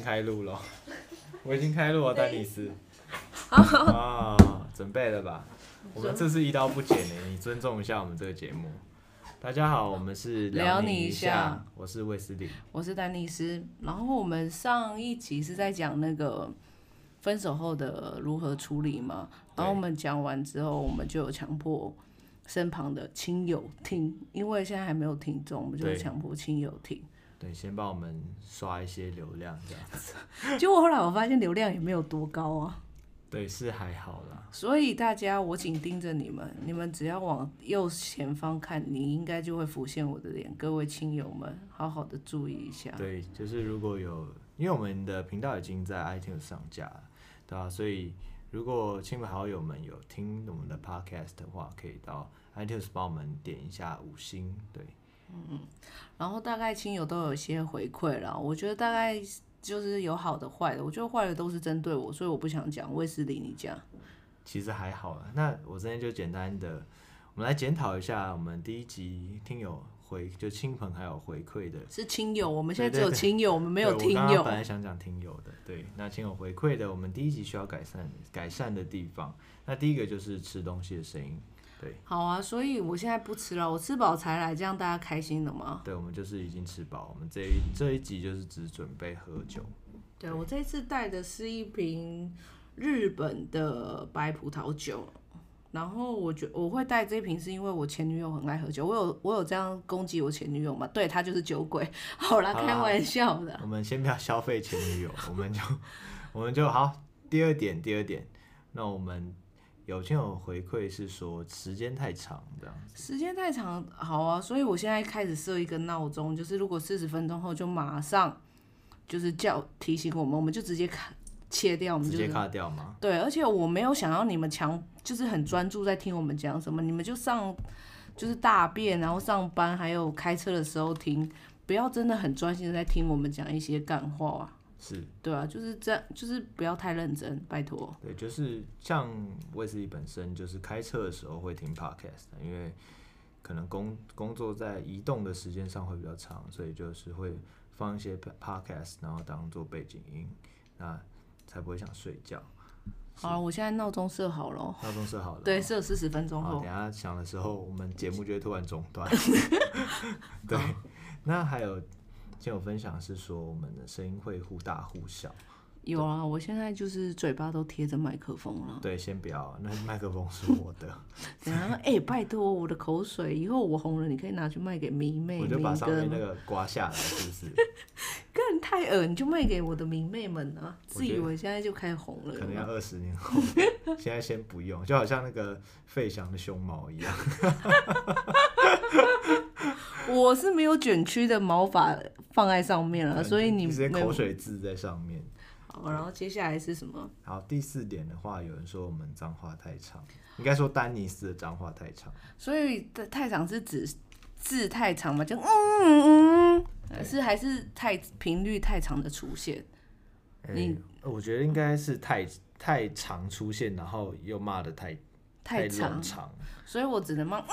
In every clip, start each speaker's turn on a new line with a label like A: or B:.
A: 经开录了，我已经开录了，丹尼斯。啊，准备了吧？我们这次一刀不剪的，你尊重一下我们这个节目。大家好，我们是聊你一下，我是卫斯理，
B: 我是丹尼斯。然后我们上一集是在讲那个分手后的如何处理嘛？然后我们讲完之后，我们就有强迫身旁的亲友听，因为现在还没有听众，我们就强迫亲友听。
A: 对，先帮我们刷一些流量这样子。
B: 结果后来我发现流量也没有多高啊。
A: 对，是还好啦。
B: 所以大家，我紧盯着你们，你们只要往右前方看，你应该就会浮现我的脸。各位亲友们，好好的注意一下。
A: 对，就是如果有，因为我们的频道已经在 iTunes 上架了，对吧？所以如果亲朋好友们有听我们的 Podcast 的话，可以到 iTunes 帮我们点一下五星，对。
B: 嗯，然后大概亲友都有一些回馈了，我觉得大概就是有好的坏的，我觉得坏的都是针对我，所以我不想讲。卫斯理你讲，
A: 其实还好了。那我今天就简单的，我们来检讨一下我们第一集听友回，就亲朋还有回馈的，
B: 是亲友，我们现在只有亲友，我们没有听友。
A: 我刚刚本来想讲听友的，对，那亲友回馈的，我们第一集需要改善改善的地方，那第一个就是吃东西的声音。对，
B: 好啊，所以我现在不吃了，我吃饱才来，这样大家开心的吗？
A: 对，我们就是已经吃饱，我们这一这一集就是只准备喝酒。
B: 对，对我这次带的是一瓶日本的白葡萄酒，然后我觉我会带这一瓶是因为我前女友很爱喝酒，我有我有这样攻击我前女友吗？对，她就是酒鬼，好啦，开玩笑的。
A: 我们先不要消费前女友，我们就 我们就好。第二点，第二点，那我们。有亲友回馈是说时间太长这样子，
B: 时间太长，好啊，所以我现在开始设一个闹钟，就是如果四十分钟后就马上就是叫提醒我们，我们就直接卡切掉，我们就
A: 直接卡掉吗？
B: 对，而且我没有想要你们强，就是很专注在听我们讲什么，你们就上就是大便，然后上班还有开车的时候听，不要真的很专心的在听我们讲一些干话啊。
A: 是
B: 对啊，就是这样，就是不要太认真，拜托。
A: 对，就是像我自己本身就是开车的时候会听 podcast，因为可能工工作在移动的时间上会比较长，所以就是会放一些 podcast，然后当做背景音，那才不会想睡觉。
B: 好，我现在闹钟设好了。
A: 闹钟设好了。
B: 对，设四十分钟后。
A: 等下响的时候，我们节目就会突然中断。对，那还有。亲友分享是说，我们的声音会忽大忽小。
B: 有啊，我现在就是嘴巴都贴着麦克风了。
A: 对，先不要，那麦克风是我的。
B: 等下，哎、欸，拜托，我的口水，以后我红了，你可以拿去卖给迷妹。
A: 我就把上面那个刮下来，是不是？
B: 更太恶，你就卖给我的迷妹们啊！自以为现在就开始红了，
A: 可能要二十年后。现在先不用，就好像那个费翔的胸毛一样。
B: 我是没有卷曲的毛发放在上面了，所以你
A: 直接口水渍在上面。
B: 好，然后接下来是什么？
A: 好，第四点的话，有人说我们脏话太长，应该说丹尼斯的脏话太长。
B: 所以太长是指字太长吗？就嗯嗯嗯，是还是太频率太长的出现？
A: 欸、你我觉得应该是太太长出现，然后又骂的太太长，
B: 所以我只能骂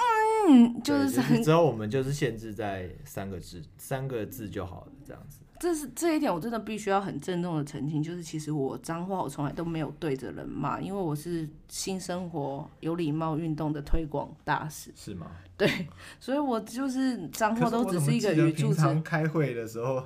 B: 嗯，就是
A: 之、就是、后我们就是限制在三个字，三个字就好了，这样子。
B: 这是这一点，我真的必须要很郑重的澄清，就是其实我脏话我从来都没有对着人骂，因为我是新生活有礼貌运动的推广大使。
A: 是吗？
B: 对，所以我就是脏话都只是一个语助词。
A: 平常开会的时候，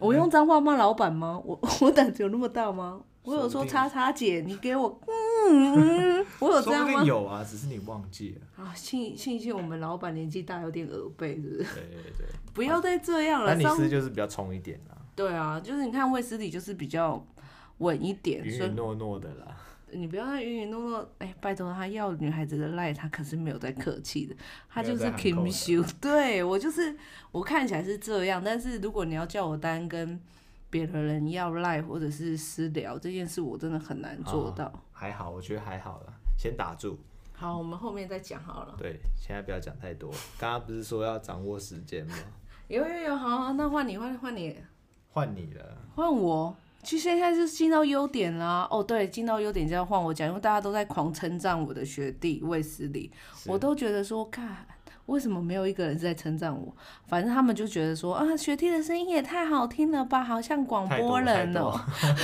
B: 我用脏话骂老板吗？我 我胆子有那么大吗？我有说叉叉姐，你给我嗯，我有这样吗？
A: 有啊，只是你忘记了
B: 啊。庆庆幸我们老板年纪大，有点耳背，是不是？
A: 对对对，
B: 不要再这样了。
A: 丹尼斯就是比较冲一点啊。
B: 对啊，就是你看卫斯理就是比较稳一点，
A: 所以诺诺的啦。
B: 你不要再云云诺诺，哎，拜托他要女孩子的赖，他可是没有在客气的，他就是 Kim Shu。对我就是我看起来是这样，但是如果你要叫我单跟。别的人要赖或者是私聊这件事，我真的很难做到。哦，
A: 还好，我觉得还好了，先打住。
B: 好，我们后面再讲好了。
A: 对，现在不要讲太多。刚刚不是说要掌握时间吗？
B: 有有有，好，好，那换你，换换你，
A: 换你了。
B: 换我？其实现在就是进到优点啦。哦，对，进到优点就要换我讲，因为大家都在狂称赞我的学弟卫斯理，我都觉得说，看。为什么没有一个人是在称赞我？反正他们就觉得说啊，学弟的声音也太好听了吧，好像广播人哦、喔。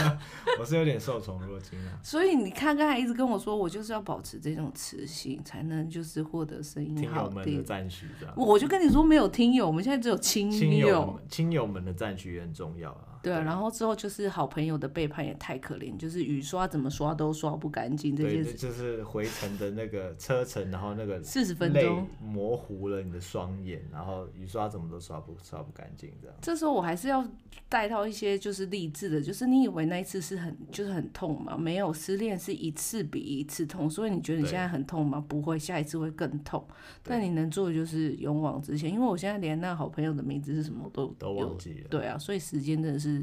A: 我是有点受宠若惊啊。
B: 所以你看，刚才一直跟我说，我就是要保持这种磁性，才能就是获得声音好听。
A: 听友们的赞许。
B: 我就跟你说，没有听友，我们现在只有亲友。
A: 亲友们的赞许也很重要啊。
B: 对啊，然后之后就是好朋友的背叛也太可怜，就是雨刷怎么刷都刷不干净这件事。
A: 就是回程的那个车程，然后那个
B: 四十分钟
A: 模糊了你的双眼，然后雨刷怎么都刷不刷不干净这样。
B: 这时候我还是要带到一些就是励志的，就是你以为那一次是很就是很痛吗？没有，失恋是一次比一次痛，所以你觉得你现在很痛吗？不会，下一次会更痛。但你能做的就是勇往直前，因为我现在连那好朋友的名字是什么都
A: 都忘记了。
B: 对啊，所以时间真的是。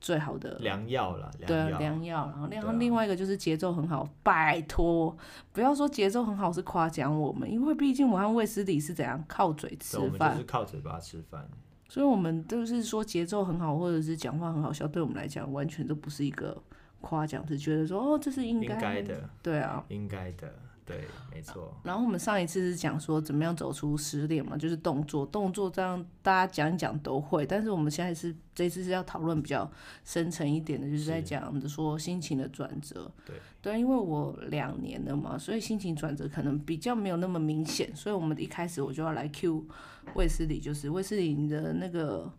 B: 最好的
A: 良药了，
B: 对，良药。然后，然后另外一个就是节奏很好，拜托，不要说节奏很好是夸奖我们，因为毕竟我和卫斯理是怎样靠嘴吃饭，我
A: 们就是靠嘴巴吃饭，
B: 所以我们都是说节奏很好，或者是讲话很好笑，对我们来讲完全都不是一个夸奖，是觉得说哦，这是应该
A: 的，
B: 对啊，
A: 应该的。对，没错。
B: 然后我们上一次是讲说怎么样走出失恋嘛，就是动作，动作这样大家讲一讲都会。但是我们现在是这次是要讨论比较深层一点的，就是在讲的说心情的转折。
A: 对，
B: 对，因为我两年了嘛，所以心情转折可能比较没有那么明显。所以我们一开始我就要来 Q 卫斯理，就是卫斯理你的那个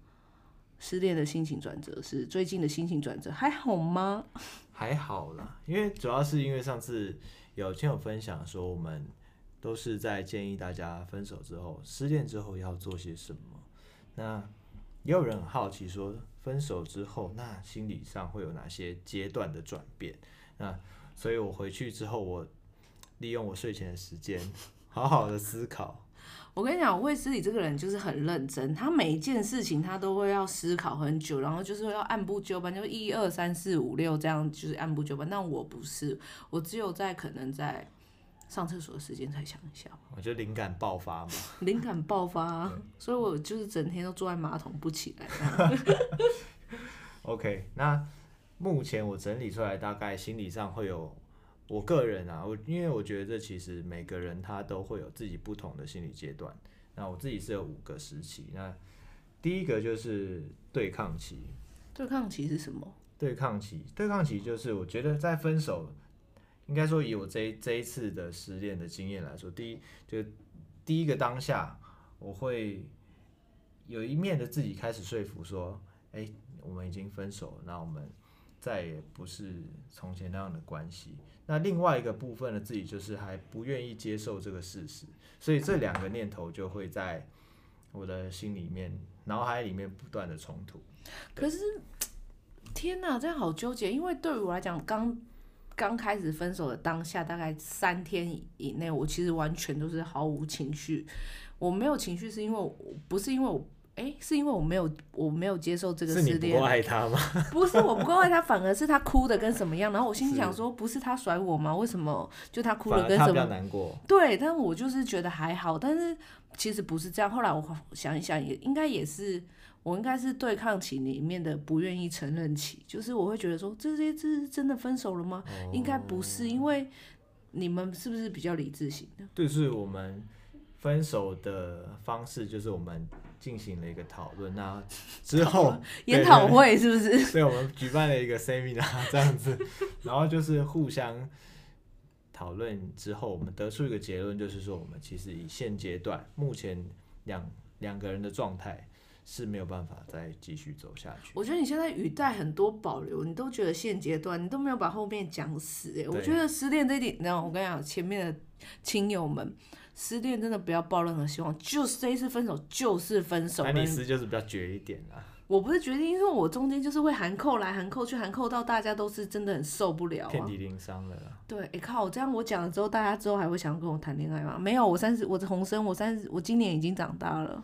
B: 失恋的心情转折是最近的心情转折还好吗？
A: 还好啦，因为主要是因为上次。有亲友分享说，我们都是在建议大家分手之后、失恋之后要做些什么。那也有人很好奇说，分手之后，那心理上会有哪些阶段的转变？那所以我回去之后，我利用我睡前的时间，好好的思考。
B: 我跟你讲，卫斯理这个人就是很认真，他每一件事情他都会要思考很久，然后就是要按部就班，就一二三四五六这样，就是按部就班。但我不是，我只有在可能在上厕所的时间才想一下。
A: 我觉得灵感爆发嘛，
B: 灵感爆发，所以我就是整天都坐在马桶不起来。
A: OK，那目前我整理出来，大概心理上会有。我个人啊，我因为我觉得这其实每个人他都会有自己不同的心理阶段。那我自己是有五个时期。那第一个就是对抗期。
B: 对抗期是什么？
A: 对抗期，对抗期就是我觉得在分手，应该说以我这这一次的失恋的经验来说，第一就第一个当下，我会有一面的自己开始说服说，哎、欸，我们已经分手了，那我们再也不是从前那样的关系。那另外一个部分呢自己就是还不愿意接受这个事实，所以这两个念头就会在我的心里面、脑海里面不断的冲突。
B: 可是，天哪，这样好纠结！因为对于我来讲，刚刚开始分手的当下，大概三天以内，我其实完全都是毫无情绪。我没有情绪，是因为我不是因为我。哎、欸，是因为我没有我没有接受这个失恋。是你
A: 不够爱他吗？
B: 不是我不够爱他，反而是他哭的跟什么样。然后我心里想说，不是他甩我吗？为什么就他哭的跟什
A: 么？难过。
B: 对，但我就是觉得还好。但是其实不是这样。后来我想一想，也应该也是我应该是对抗期里面的不愿意承认期。就是我会觉得说，这些这是真的分手了吗？哦、应该不是，因为你们是不是比较理智型的？
A: 对，是我们分手的方式就是我们。进行了一个讨论，那 之后
B: 研讨会是不是？
A: 对，我们举办了一个 seminar 这样子，然后就是互相讨论之后，我们得出一个结论，就是说我们其实以现阶段目前两两个人的状态是没有办法再继续走下去。
B: 我觉得你现在语带很多保留，你都觉得现阶段，你都没有把后面讲死。哎，我觉得失恋这一点，然后我跟你讲，前面的亲友们。失恋真的不要抱任何希望，就是这一次分手就是分手。
A: 那你失就是比较绝一点啦。
B: 我不是决定，因为我中间就是会含扣来含扣去，含扣到大家都是真的很受不了、啊，
A: 遍体鳞伤了啦。
B: 对，哎、欸、靠，这样我讲了之后，大家之后还会想要跟我谈恋爱吗？没有，我三十，我的红生，我三十，我今年已经长大了。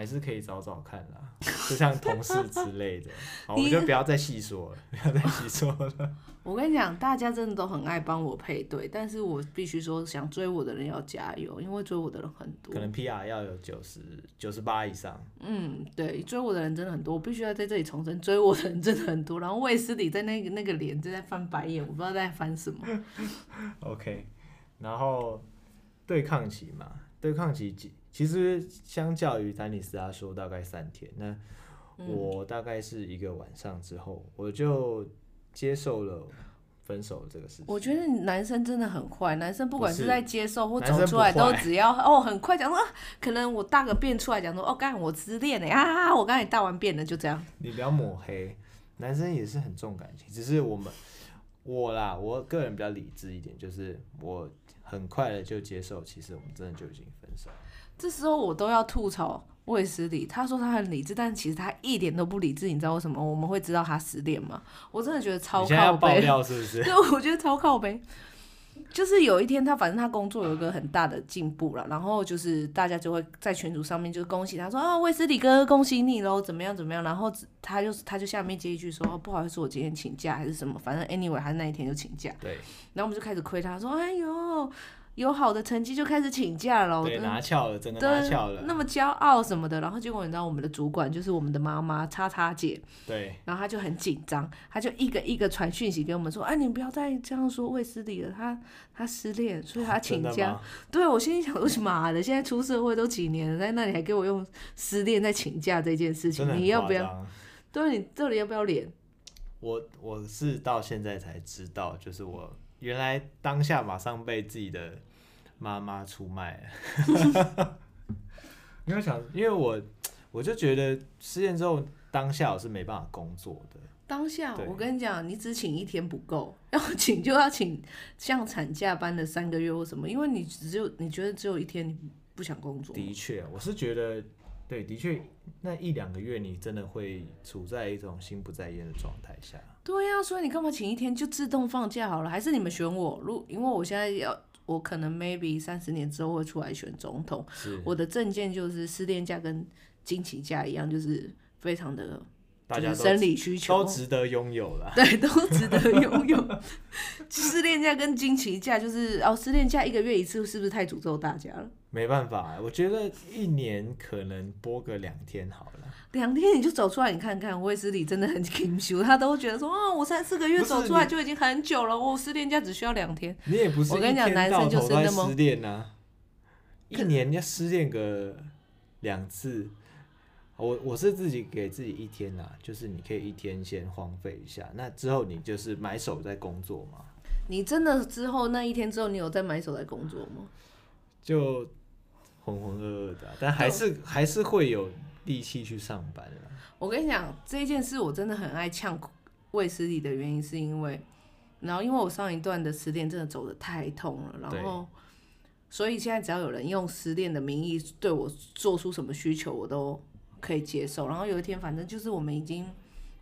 A: 还是可以找找看啦，就像同事之类的，好，我们就不要再细说了，不要再细说了。
B: 我跟你讲，大家真的都很爱帮我配对，但是我必须说，想追我的人要加油，因为追我的人很多，
A: 可能 PR 要有九十九十八以上。
B: 嗯，对，追我的人真的很多，我必须要在这里重申，追我的人真的很多。然后卫斯理在那个那个脸正在翻白眼，我不知道在翻什么。
A: OK，然后对抗期嘛，对抗期其实相较于丹尼斯他说大概三天，那我大概是一个晚上之后，我就接受了分手这个事情。
B: 我觉得男生真的很快，男生不管是在接受或走出来，都只要哦很快讲说，可能我大个便出来讲说，哦刚才我失恋了啊，我刚才大完便了，就这样。
A: 你不要抹黑，男生也是很重感情，只是我们我啦，我个人比较理智一点，就是我很快的就接受，其实我们真的就已经分手。
B: 这时候我都要吐槽卫斯理，他说他很理智，但其实他一点都不理智。你知道为什么我们会知道他失恋吗？我真的觉得超靠背。要爆料是不是？对，我觉得超靠背。就是有一天他反正他工作有一个很大的进步了，然后就是大家就会在群组上面就恭喜他说啊，卫斯理哥恭喜你喽，怎么样怎么样？然后他就他就下面接一句说不好意思，我今天请假还是什么，反正 anyway 他那一天就请假。
A: 对。
B: 然后我们就开始亏他说哎呦。有好的成绩就开始请假了，
A: 对，拿翘了，真的拿翘了，
B: 那么骄傲什么的，然后结果你知道我们的主管就是我们的妈妈叉叉姐，
A: 对，
B: 然后她就很紧张，她就一个一个传讯息给我们说，哎，你不要再这样说卫斯理了，她她失恋，所以她请假。对，我心里想，为什么的？现在出社会都几年了，在那里还给我用失恋在请假这件事情，你要不要？对，你到底要不要脸？
A: 我我是到现在才知道，就是我原来当下马上被自己的。妈妈出卖了，因为想，因为我我就觉得失恋之后当下我是没办法工作的。
B: 当下我跟你讲，你只请一天不够，要请就要请像产假般的三个月或什么，因为你只有你觉得只有一天你不想工作。
A: 的确，我是觉得对，的确那一两个月你真的会处在一种心不在焉的状态下。
B: 对呀、啊，所以你干嘛请一天就自动放假好了？还是你们选我？如因为我现在要。我可能 maybe 三十年之后会出来选总统。我的证件就是失恋假跟经期假一样，就是非常的，大家生理需求
A: 都值得拥有了。
B: 对，都值得拥有。失恋假跟惊奇假就是哦，失恋假一个月一次，是不是太诅咒大家了？
A: 没办法，我觉得一年可能播个两天好了。
B: 两天你就走出来，你看看，卫斯理真的很他都觉得说啊，我三四个月走出来就已经很久了，我失恋假只需要两天。
A: 你也不是，我跟你讲，男生就是那么失恋啊，一年要失恋个两次。我我是自己给自己一天啊，就是你可以一天先荒废一下，那之后你就是埋首在工作嘛。
B: 你真的之后那一天之后，你有在埋首在工作吗？
A: 就。浑浑噩噩的，但还是还是会有力气去上班。
B: 我跟你讲，这件事我真的很爱呛卫斯理的原因，是因为，然后因为我上一段的失恋真的走得太痛了，然后，所以现在只要有人用失恋的名义对我做出什么需求，我都可以接受。然后有一天，反正就是我们已经。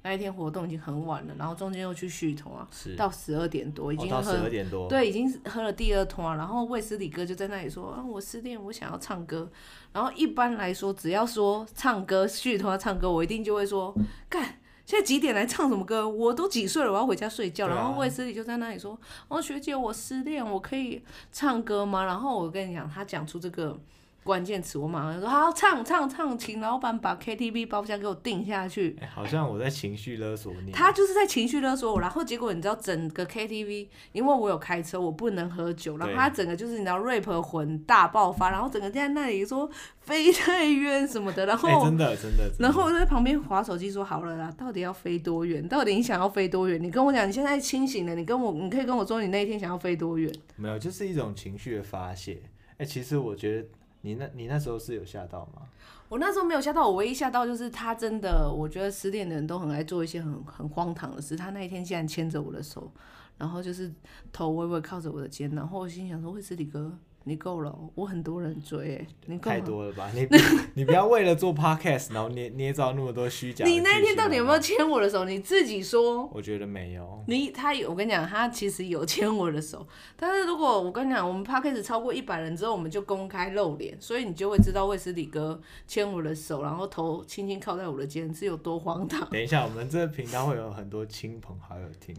B: 那一天活动已经很晚了，然后中间又去续摊啊，到十二点多，已经喝，哦、到十二点多，对，已经喝了第二摊，然后卫斯理哥就在那里说啊，我失恋，我想要唱歌。然后一般来说，只要说唱歌续摊唱歌，我一定就会说，干，现在几点来唱什么歌？我都几岁了，我要回家睡觉。然后卫斯理就在那里说，哦，学姐，我失恋，我可以唱歌吗？然后我跟你讲，他讲出这个。关键词，我马上就说好，唱唱唱，请老板把 KTV 包厢给我定下去。
A: 欸，好像我在情绪勒索你。
B: 他就是在情绪勒索我，然后结果你知道，整个 KTV，因为我有开车，我不能喝酒，然后他整个就是你知道 rap 魂大爆发，然后整个在那里说飞太远什么的，然后、
A: 欸、真的真的，
B: 然后我就在旁边划手机说好了啦，到底要飞多远？到底你想要飞多远？你跟我讲，你现在清醒了，你跟我，你可以跟我说你那一天想要飞多远？
A: 没有，就是一种情绪的发泄。哎、欸，其实我觉得。你那，你那时候是有吓到吗？
B: 我那时候没有吓到，我唯一吓到就是他真的，我觉得失恋的人都很爱做一些很很荒唐的事。他那一天竟然牵着我的手，然后就是头微微靠着我的肩，然后我心想说：“会是李哥。”你够了，我很多人追，欸，你。太
A: 多了吧？你你不要为了做 podcast，然后捏捏造那么多虚假。
B: 你那天到底有没有牵我的手？你自己说。
A: 我觉得没有。
B: 你他有，我跟你讲，他其实有牵我的手，但是如果我跟你讲，我们 podcast 超过一百人之后，我们就公开露脸，所以你就会知道卫斯理哥牵我的手，然后头轻轻靠在我的肩是有多荒唐。
A: 等一下，我们这个频道会有很多亲朋好友听。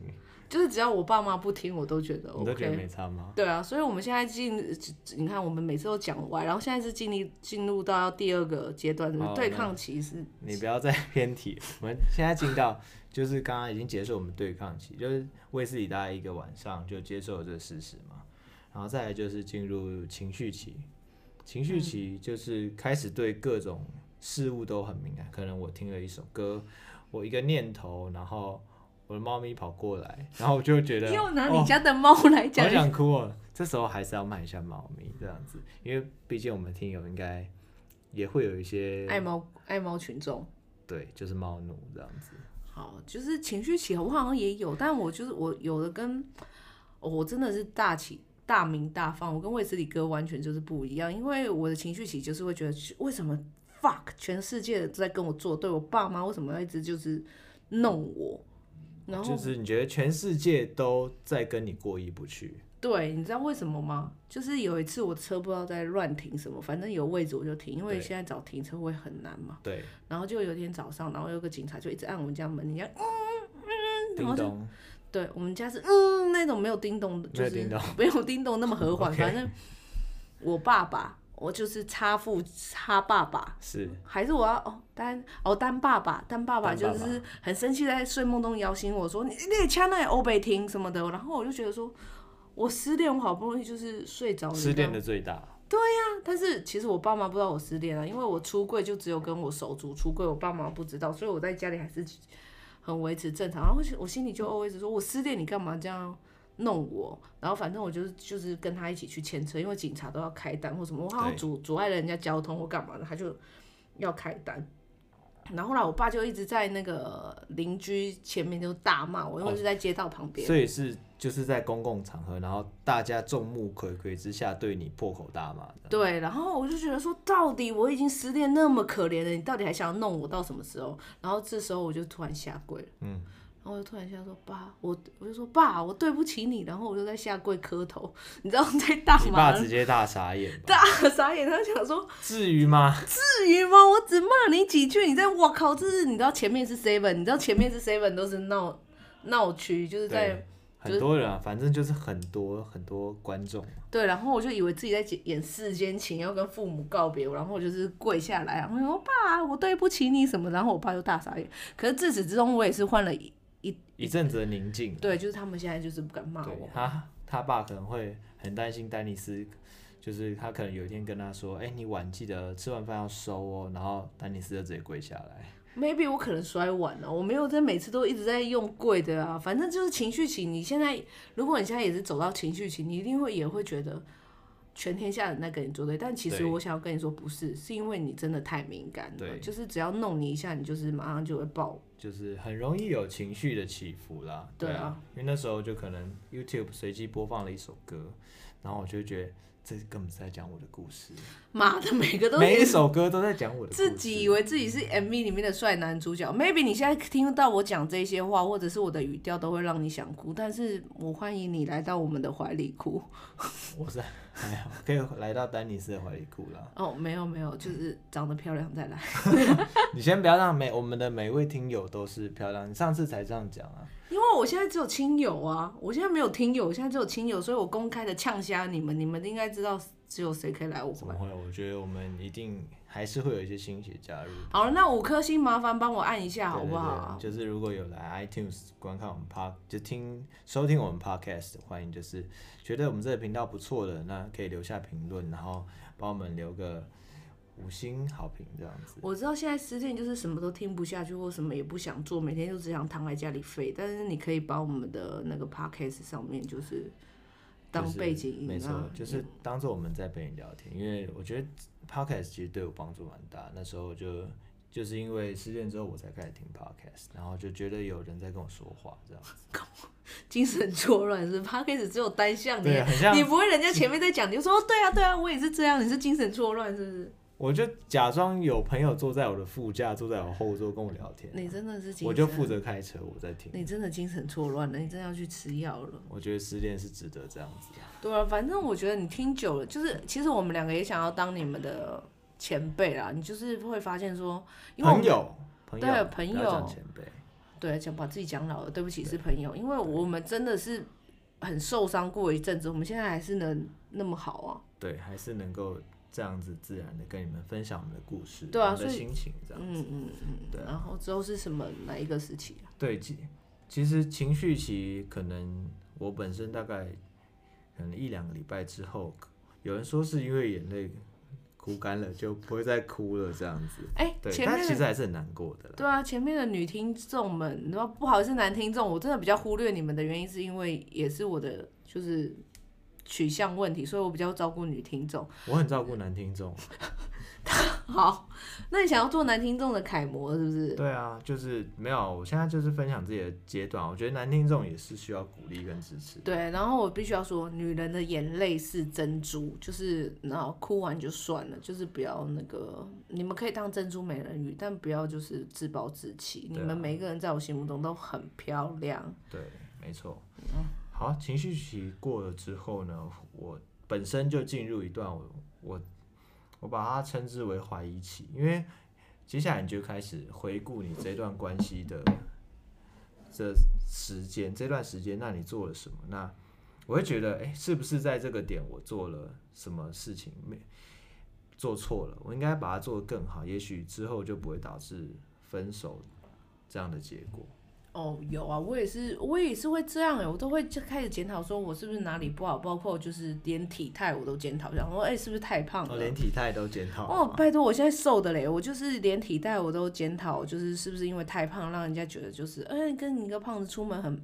B: 就是只要我爸妈不听，我都觉得 OK。
A: 你都觉得没差吗？
B: 对啊，所以我们现在进，你看我们每次都讲歪，然后现在是进入进入到第二个阶段，就是对抗期是。
A: 你不要再 偏题，我们现在进到就是刚刚已经结束我们对抗期，就是为自己大概一个晚上就接受了这个事实嘛，然后再来就是进入情绪期，情绪期就是开始对各种事物都很敏感。可能我听了一首歌，我一个念头，然后我的猫咪跑过来，然后我就觉得
B: 又拿你家的猫来讲，
A: 好想哭哦。这时候还是要骂一下猫咪这样子，因为毕竟我们听友应该也会有一些
B: 爱猫爱猫群众，
A: 对，就是猫奴这样子。
B: 好，就是情绪起，我好像也有，但我就是我有的跟，哦、我真的是大起大名大放，我跟卫斯理哥完全就是不一样，因为我的情绪起就是会觉得，为什么 fuck 全世界都在跟我作对，我爸妈为什么要一直就是弄我？然后
A: 就是你觉得全世界都在跟你过意不去。
B: 对，你知道为什么吗？就是有一次我车不知道在乱停什么，反正有位置我就停，因为现在找停车位很难嘛。
A: 对。
B: 然后就有一天早上，然后有个警察就一直按我们家门，人家嗯嗯，然后就对我们家是嗯那种没有叮咚的，就是 没有叮咚那么和缓。反正我爸爸，我就是插父插爸爸，
A: 是
B: 还是我要哦单哦单爸爸单爸爸就是很生气，在睡梦中摇醒我说你你掐那欧北听什么的，然后我就觉得说。我失恋，我好不容易就是睡着了。
A: 失恋的最大。
B: 对呀、啊，但是其实我爸妈不知道我失恋了，因为我出柜就只有跟我手足出柜，我爸妈不知道，所以我在家里还是很维持正常。然后我心里就 always 说，我失恋，你干嘛这样弄我？然后反正我就是就是跟他一起去牵车，因为警察都要开单或什么，我好像阻阻碍了人家交通或干嘛的，他就要开单。然后后来我爸就一直在那个邻居前面就大骂我，因为是在街道旁边，
A: 所以是就是在公共场合，然后大家众目睽睽之下对你破口大骂。
B: 对，然后我就觉得说，到底我已经失恋那么可怜了，你到底还想要弄我到什么时候？然后这时候我就突然下跪了，嗯。然后我就突然下说，爸，我我就说爸，我对不起你。然后我就在下跪磕头，你知道在大马，
A: 你爸直接大傻眼，
B: 大傻眼。他想说，
A: 至于吗？
B: 至于吗？我只骂你几句，你在我靠，这是你知道前面是 seven，你知道前面是 seven 都是闹闹区，就是在、
A: 很多人啊，反正就是很多很多观众。
B: 对，然后我就以为自己在演世间情，要跟父母告别，然后我就是跪下来，我说爸，我对不起你什么。然后我爸就大傻眼。可是自始至终，我也是换了一。一
A: 一阵子的宁静，
B: 对，就是他们现在就是不敢骂我。
A: 他他爸可能会很担心丹尼斯，就是他可能有一天跟他说：“哎、欸，你碗记得吃完饭要收哦。”然后丹尼斯就直接跪下来。
B: Maybe 我可能摔碗了，我没有在每次都一直在用跪的啊。反正就是情绪期，你现在如果你现在也是走到情绪期，你一定会也会觉得。全天下人在跟你作对，但其实我想要跟你说，不是，是因为你真的太敏感了。就是只要弄你一下，你就是马上就会爆，
A: 就是很容易有情绪的起伏啦。对啊，因为那时候就可能 YouTube 随机播放了一首歌，然后我就觉得。这根本是在讲我的故事。
B: 妈的，每个都
A: 每一首歌都在讲我的故事。
B: 自己以为自己是 MV 里面的帅男主角。Maybe 你现在听到我讲这些话，或者是我的语调，都会让你想哭。但是我欢迎你来到我们的怀里哭。
A: 我是还好，可以来到丹尼斯的怀里哭了。
B: 哦，没有没有，就是长得漂亮再来。
A: 你先不要让每我们的每一位听友都是漂亮。你上次才这样讲啊。
B: 我现在只有亲友啊，我现在没有听友，我现在只有亲友，所以我公开的呛瞎你们，你们应该知道只有谁可以来我。
A: 怎么会？我觉得我们一定还是会有一些新血加入。
B: 好了，那五颗星麻烦帮我按一下好不好？
A: 对对对，就是如果有来 iTunes 观看我们 Pod，就听收听我们 Podcast，欢迎就是觉得我们这个频道不错的，那可以留下评论，然后帮我们留个。五星好评这样子，
B: 我知道现在失恋就是什么都听不下去，或什么也不想做，每天就只想躺在家里废。但是你可以把我们的那个 podcast 上面就是当背景音，
A: 没错，就是当做我们在陪你聊天。因为我觉得 podcast 其实对我帮助蛮大。那时候就就是因为失恋之后，我才开始听 podcast，然后就觉得有人在跟我说话这样子。
B: 精神错乱是 podcast 只有单向的，你不会人家前面在讲，你就说对啊对啊，我也是这样，你是精神错乱是不是？
A: 我就假装有朋友坐在我的副驾，坐在我后座跟我聊天。
B: 你真的是，
A: 我就负责开车，我在听。
B: 你真的精神错乱了，你真的要去吃药了。
A: 我觉得失恋是值得这样子。
B: 对啊，反正我觉得你听久了，就是其实我们两个也想要当你们的前辈啦。你就是会发现说，因为
A: 朋友，朋友
B: 对朋友
A: 前辈，
B: 对，讲把自己讲老了，对不起，是朋友，因为我们真的是很受伤过一阵子，我们现在还是能那么好啊。
A: 对，还是能够。这样子自然的跟你们分享我们的故事，
B: 对啊，
A: 我们的心情这样子，
B: 嗯嗯嗯，对。然后之后是什么哪一个时期啊？
A: 对，其其实情绪期可能我本身大概可能一两个礼拜之后，有人说是因为眼泪哭干了，就不会再哭了这样子。
B: 哎、欸，
A: 对，
B: 前面
A: 但其实还是很难过的。
B: 对啊，前面的女听众们，然后不好意思，男听众，我真的比较忽略你们的原因，是因为也是我的就是取向问题，所以我比较照顾女听众。
A: 我很照顾男听众。
B: 好，那你想要做男听众的楷模是不是？
A: 对啊，就是没有，我现在就是分享自己的阶段。我觉得男听众也是需要鼓励跟支持。
B: 对，然后我必须要说，女人的眼泪是珍珠，就是然后哭完就算了，就是不要那个，你们可以当珍珠美人鱼，但不要就是自暴自弃。啊、你们每一个人在我心目中都很漂亮。
A: 对，没错。好，情绪期过了之后呢，我本身就进入一段我我。我把它称之为怀疑期，因为接下来你就开始回顾你这段关系的这时间，这段时间，那你做了什么？那我会觉得，哎、是不是在这个点我做了什么事情没做错了？我应该把它做得更好，也许之后就不会导致分手这样的结果。
B: 哦，有啊，我也是，我也是会这样哎，我都会就开始检讨，说我是不是哪里不好，包括就是连体态我都检讨，想说哎、欸，是不是太胖了？
A: 哦、连体态都检讨。
B: 哦，拜托，我现在瘦的嘞，我就是连体态我都检讨，就是是不是因为太胖，让人家觉得就是哎、欸，跟你一个胖子出门很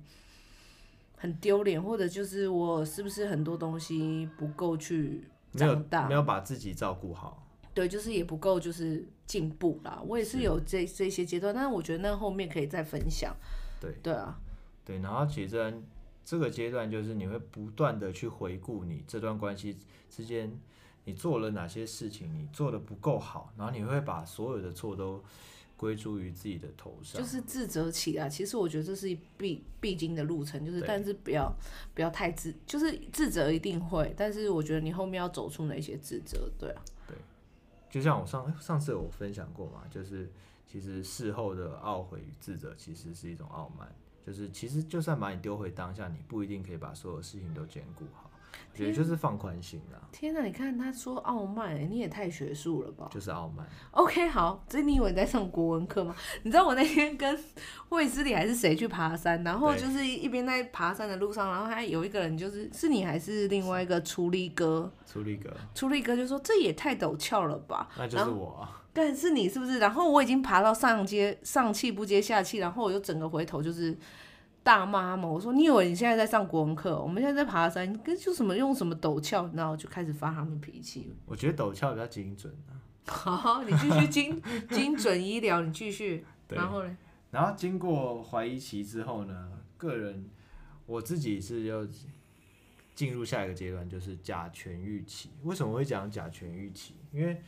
B: 很丢脸，或者就是我是不是很多东西不够去长大，
A: 没有，没有把自己照顾好。
B: 对，就是也不够，就是进步啦。我也是有这这些阶段，但是我觉得那后面可以再分享。
A: 对
B: 对啊，
A: 对，然后其实这个阶段就是你会不断的去回顾你这段关系之间你做了哪些事情，你做的不够好，然后你会把所有的错都归诸于自己的头上，
B: 就是自责起来。其实我觉得这是必必经的路程，就是但是不要不要太自，就是自责一定会，但是我觉得你后面要走出哪些自责，对啊，
A: 对，就像我上上次我分享过嘛，就是。其实事后的懊悔与自责，其实是一种傲慢。就是其实就算把你丢回当下，你不一定可以把所有事情都兼顾好。我觉得就是放宽心啦。
B: 天哪，你看他说傲慢，你也太学术了吧？
A: 就是傲慢。
B: OK，好，所以你以为你在上国文课吗？你知道我那天跟卫斯理还是谁去爬山，然后就是一边在爬山的路上，然后还有一个人，就是是你还是另外一个出力哥？
A: 出力哥。
B: 出力哥就说：“这也太陡峭了吧？”
A: 那就是我啊。
B: 对，是你是不是？然后我已经爬到上阶上气不接下气，然后我就整个回头就是大骂他们。我说：“你以为你现在在上国文课？我们现在在爬山，跟就什么用什么陡峭，然后就开始发他们脾气。”
A: 我觉得陡峭比较精准啊。
B: 好，你继续 精精准医疗，你继续。然后呢？
A: 然后经过怀疑期之后呢，个人我自己是要进入下一个阶段，就是甲醛预期。为什么会讲甲醛预期？因为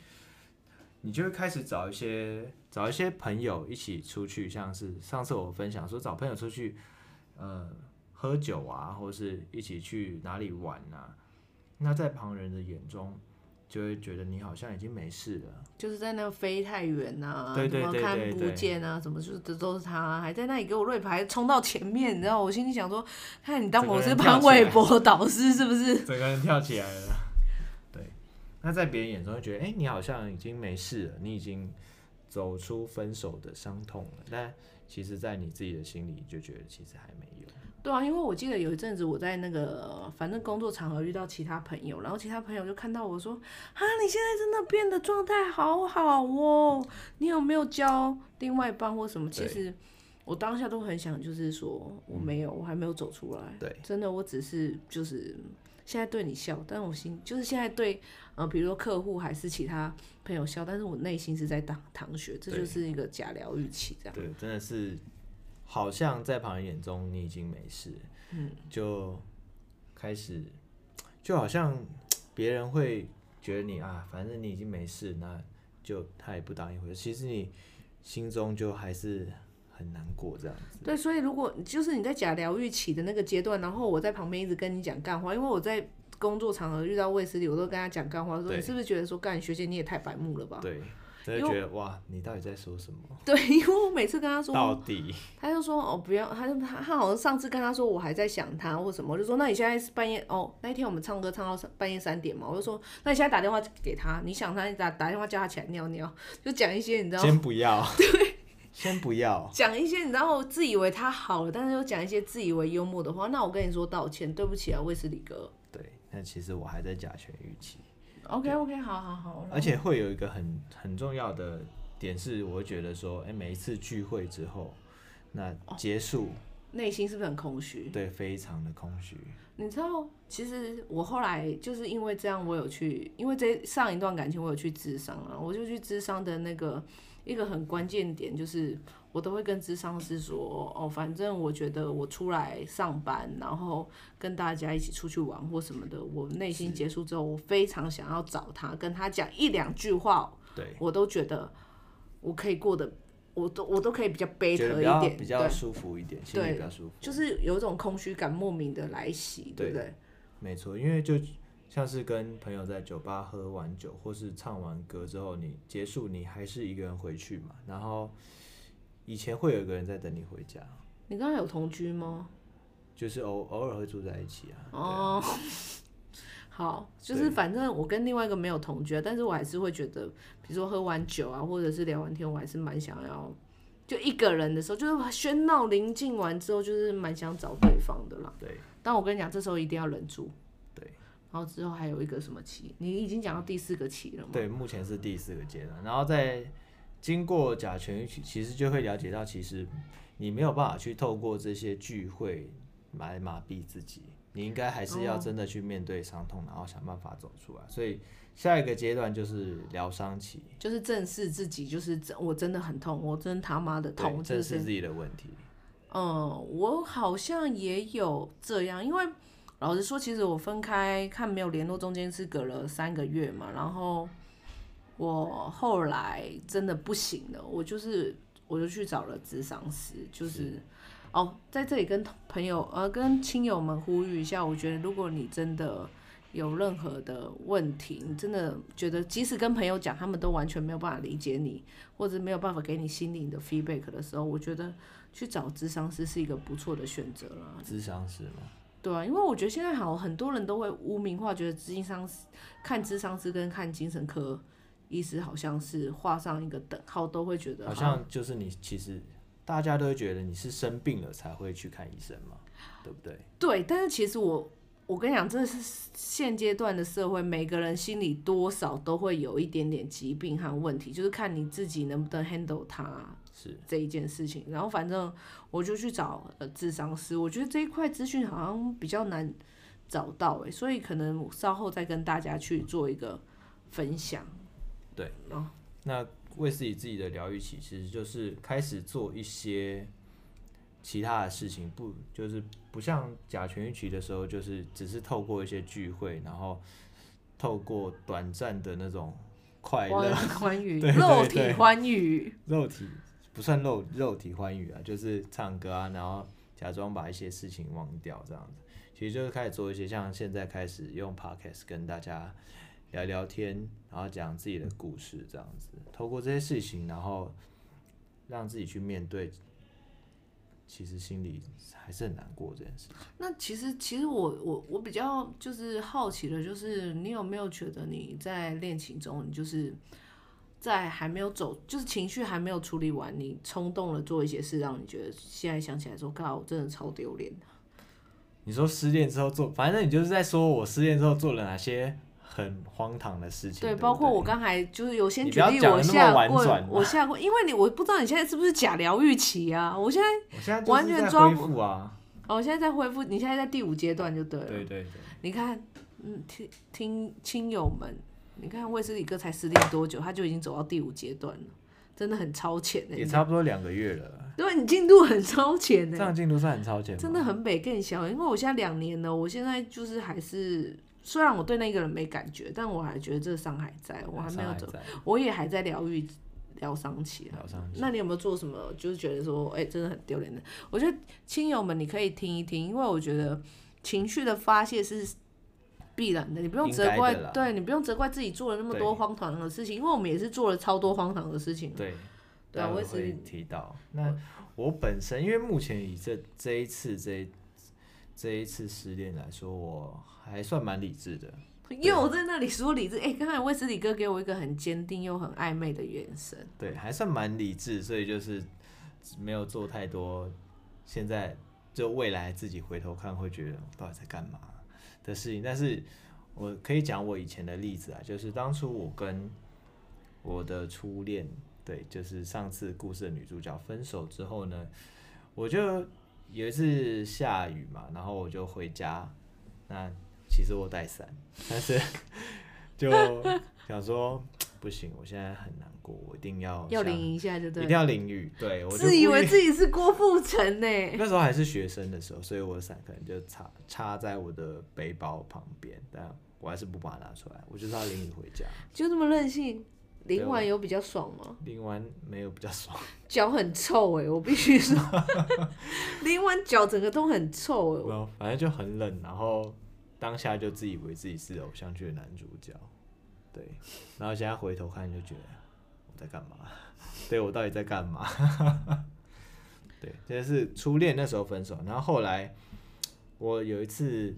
A: 你就会开始找一些找一些朋友一起出去，像是上次我分享说找朋友出去，呃，喝酒啊，或是一起去哪里玩啊。那在旁人的眼中，就会觉得你好像已经没事了。
B: 就是在那个飞太远啊，
A: 对对对对对，
B: 看不见啊，什么就是这都是他，还在那里给我瑞牌冲到前面，你知道我心里想说，看你当我是潘玮柏导师是不是？
A: 整个人跳起来了。对那在别人眼中会觉得，哎、欸，你好像已经没事了，你已经走出分手的伤痛了。但其实，在你自己的心里就觉得，其实还没有。
B: 对啊，因为我记得有一阵子我在那个反正工作场合遇到其他朋友，然后其他朋友就看到我说，啊，你现在真的变得状态好好哦，你有没有交另外一半或什么？其实我当下都很想，就是说我没有，我还没有走出来。
A: 对，
B: 真的，我只是就是。现在对你笑，但我心就是现在对，呃，比如说客户还是其他朋友笑，但是我内心是在淌淌血，这就是一个假疗愈期，这样。
A: 对，真的是，好像在旁人眼中你已经没事，嗯，就开始，就好像别人会觉得你啊，反正你已经没事，那就他也不当一回事。其实你心中就还是。很难过这样子。
B: 对，所以如果就是你在假疗愈期的那个阶段，然后我在旁边一直跟你讲干话，因为我在工作场合遇到卫斯理，我都跟他讲干话，说你是不是觉得说干学姐你也太白目了吧？
A: 对，就觉得哇，你到底在说什么？
B: 对，因为我每次跟他说
A: 到底，
B: 他就说哦不要，他就他他好像上次跟他说我还在想他或什么，我就说那你现在是半夜哦，那一天我们唱歌唱到半夜三点嘛，我就说那你现在打电话给他，你想他你打打电话叫他起来尿尿，就讲一些你知道吗？
A: 先不要。
B: 对。
A: 先不要
B: 讲一些，你知道自以为他好了，但是又讲一些自以为幽默的话。那我跟你说道歉，对不起啊，卫斯理哥。
A: 对，那其实我还在甲醛预期。
B: OK OK，好好好。
A: 而且会有一个很很重要的点是，我会觉得说，哎、欸，每一次聚会之后，那结束，
B: 内、哦、心是不是很空虚？
A: 对，非常的空虚。
B: 你知道，其实我后来就是因为这样，我有去，因为这上一段感情我有去智商了，我就去智商的那个一个很关键点就是。我都会跟智商师说，哦，反正我觉得我出来上班，然后跟大家一起出去玩或什么的，我内心结束之后，我非常想要找他，跟他讲一两句话，
A: 对，
B: 我都觉得我可以过得，我都我都可以比较 better 一点，
A: 比较舒服一点，心里，比较舒服，
B: 就是有一种空虚感莫名的来袭，对不对？
A: 没错，因为就像是跟朋友在酒吧喝完酒，或是唱完歌之后，你结束，你还是一个人回去嘛，然后。以前会有一个人在等你回家。
B: 你刚刚有同居吗？
A: 就是偶偶尔会住在一起啊。
B: 哦，好，就是反正我跟另外一个没有同居，但是我还是会觉得，比如说喝完酒啊，或者是聊完天，我还是蛮想要，就一个人的时候，就是喧闹临近完之后，就是蛮想找对方的啦。
A: 对。
B: 但我跟你讲，这时候一定要忍住。
A: 对。
B: 然后之后还有一个什么期？你已经讲到第四个期了吗？
A: 对，目前是第四个阶段，然后在。经过甲醛其其实就会了解到，其实你没有办法去透过这些聚会来麻痹自己，你应该还是要真的去面对伤痛，然后想办法走出来。所以下一个阶段就是疗伤期，
B: 就是正视自己，就是我真的很痛，我真他妈的痛，
A: 正视自己的问题。
B: 嗯，我好像也有这样，因为老实说，其实我分开看没有联络，中间是隔了三个月嘛，然后。我后来真的不行了，我就是我就去找了咨商师，就是，是哦，在这里跟朋友呃跟亲友们呼吁一下，我觉得如果你真的有任何的问题，你真的觉得即使跟朋友讲，他们都完全没有办法理解你，或者没有办法给你心灵的 feedback 的时候，我觉得去找咨商师是一个不错的选择了。
A: 咨商师吗？
B: 对啊，因为我觉得现在好很多人都会污名化，觉得咨商师看咨商师跟看精神科。医师好像是画上一个等号，都会觉得
A: 好像就是你其实大家都会觉得你是生病了才会去看医生嘛，对不对？
B: 对，但是其实我我跟你讲，这是现阶段的社会，每个人心里多少都会有一点点疾病和问题，就是看你自己能不能 handle 它是这一件事情。然后反正我就去找呃智商师，我觉得这一块资讯好像比较难找到哎，所以可能稍后再跟大家去做一个分享。
A: 对，那为自己自己的疗愈期其实就是开始做一些其他的事情，不就是不像甲醛期的时候，就是只是透过一些聚会，然后透过短暂的那种快乐
B: 欢愉，肉体欢愉，
A: 肉体不算肉肉体欢愉啊，就是唱歌啊，然后假装把一些事情忘掉这样子，其实就是开始做一些像现在开始用 Podcast 跟大家。聊聊天，然后讲自己的故事，这样子，透过这些事情，然后让自己去面对，其实心里还是很难过这件事情。
B: 那其实，其实我我我比较就是好奇的，就是你有没有觉得你在恋情中，你就是在还没有走，就是情绪还没有处理完，你冲动了做一些事，让你觉得现在想起来说，靠，我真的超丢脸的。
A: 你说失恋之后做，反正你就是在说我失恋之后做了哪些？很荒唐的事情，
B: 对，
A: 对对
B: 包括我刚才就是有先举例，我下过，我下过，因为你我不知道你现在是不是假疗愈期啊？我现在完全抓不
A: 啊！
B: 哦，我现在在恢复，你现在在第五阶段就对了。
A: 对对对，
B: 你看，嗯，听听亲友们，你看卫斯理哥才失恋多久，他就已经走到第五阶段了，真的很超前的，
A: 也差不多两个月了。
B: 对，你进度很超前的，
A: 这样进度算很超前，
B: 真的很北更小，因为我现在两年了，我现在就是还是。虽然我对那个人没感觉，但我还觉得这个伤还在，我还没有走，我也还在疗愈疗伤期。疗伤期。那你有没有做什么？就是觉得说，哎、欸，真的很丢脸的。我觉得亲友们，你可以听一听，因为我觉得情绪的发泄是必然的，你不用责怪，对，你不用责怪自己做了那么多荒唐的事情，因为我们也是做了超多荒唐的事情。对，对啊，我也是
A: 提到。那我本身，因为目前以这这一次这一这一次失恋来说，我。还算蛮理智的，
B: 又在那里说理智。哎、欸，刚才卫斯理哥给我一个很坚定又很暧昧的眼神。
A: 对，还算蛮理智，所以就是没有做太多。现在就未来自己回头看会觉得到底在干嘛的事情。但是我可以讲我以前的例子啊，就是当初我跟我的初恋，对，就是上次故事的女主角分手之后呢，我就有一次下雨嘛，然后我就回家，那其实我带伞，但是 就想说不行，我现在很难过，我一定要
B: 要淋一下就对，
A: 一定要淋雨，对，我就
B: 自以为自己是郭富城呢。
A: 那时候还是学生的时候，所以我的伞可能就插插在我的背包旁边，但我还是不把它拿出来，我就是要淋雨回家，
B: 就这么任性。淋完有比较爽吗？
A: 淋完没有比较爽，
B: 脚很臭哎、欸，我必须说，淋完脚整个都很臭哎、欸。
A: 反正就很冷，然后当下就自以为自己是偶像剧的男主角，对，然后现在回头看就觉得我在干嘛？对，我到底在干嘛？对，这是初恋那时候分手，然后后来我有一次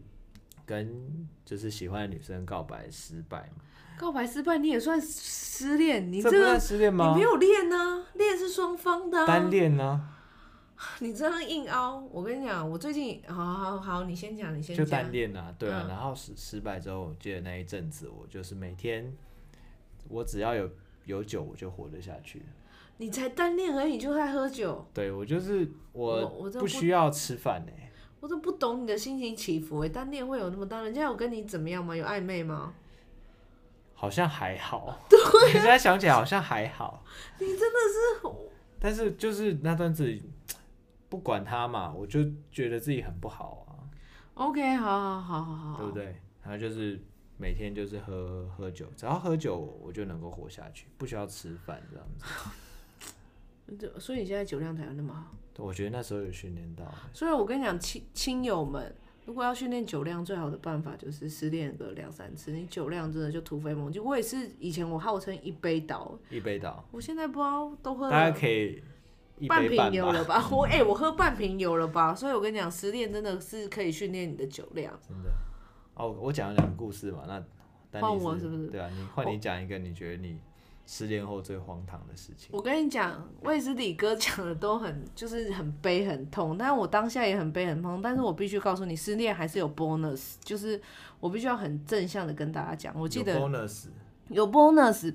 A: 跟就是喜欢的女生告白失败嘛。
B: 告白失败，你也算失恋？你
A: 这个失恋吗？
B: 你没有恋呢，恋是双方的、啊。
A: 单恋呢？
B: 你这样硬凹，我跟你讲，我最近好好好，你先讲，你先讲。
A: 就单恋啊，对啊，嗯、然后失失败之后，我记得那一阵子，我就是每天，我只要有有酒，我就活得下去。
B: 你才单恋而已，你就在喝酒？
A: 对，我就是我，我不需要吃饭呢。
B: 我都不懂你的心情起伏哎，单恋会有那么大？人家有跟你怎么样吗？有暧昧吗？
A: 好像还好，对啊，现在想起来好像还好。
B: 你真的是，
A: 但是就是那段子，不管他嘛，我就觉得自己很不好啊。
B: OK，好好好好好，
A: 对不对？然后就是每天就是喝喝酒，只要喝酒我就能够活下去，不需要吃饭这样
B: 子。所以你现在酒量才有那么好？
A: 我觉得那时候有训练到。
B: 所以我跟你讲，亲亲友们。如果要训练酒量，最好的办法就是失恋个两三次，你酒量真的就突飞猛进。我也是以前我号称一杯倒，
A: 一杯倒，
B: 我现在不知道都喝了，
A: 大家可以半
B: 瓶有了吧？我哎、欸，我喝半瓶有了吧？所以我跟你讲，失恋真的是可以训练你的酒量。
A: 真的哦，我讲了两个故事嘛，那
B: 换我是不是？
A: 对啊，你换你讲一个，你觉得你。失恋后最荒唐的事情，
B: 我跟你讲，卫斯理哥讲的都很就是很悲很痛，但是我当下也很悲很痛，但是我必须告诉你，失恋还是有 bonus，就是我必须要很正向的跟大家讲，我记得有
A: bonus，
B: 有 bonus。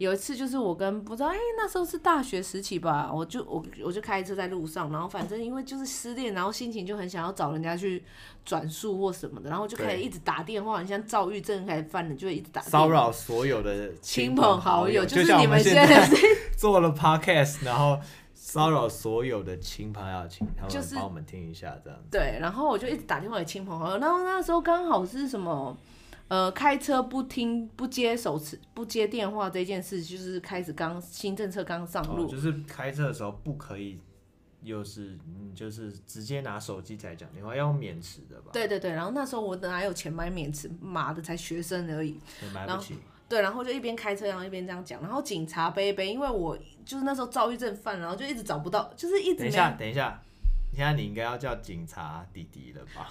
B: 有一次就是我跟不知道哎、欸，那时候是大学时期吧，我就我我就开车在路上，然后反正因为就是失恋，然后心情就很想要找人家去转述或什么的，然后就开始一直打电话，你像躁郁症开始犯了，就会一直打
A: 骚扰所有的
B: 亲朋好友，就是你们
A: 现在 做了 podcast，然后骚扰所有的亲朋好友，请他们帮我们听一下这样子。
B: 对，然后我就一直打电话给亲朋好友，然后那时候刚好是什么？呃，开车不听不接手持不接电话这件事，就是开始刚新政策刚上路，
A: 哦，就是开车的时候不可以，又是嗯，就是直接拿手机在讲电话，要用免持的吧？
B: 对对对，然后那时候我哪有钱买免持，妈的才学生而已，
A: 买不起。
B: 对，然后就一边开车，然后一边这样讲，然后警察杯杯，因为我就是那时候躁郁症犯，然后就一直找不到，就是一直。
A: 等一下，等一下，现在你应该要叫警察弟弟了吧？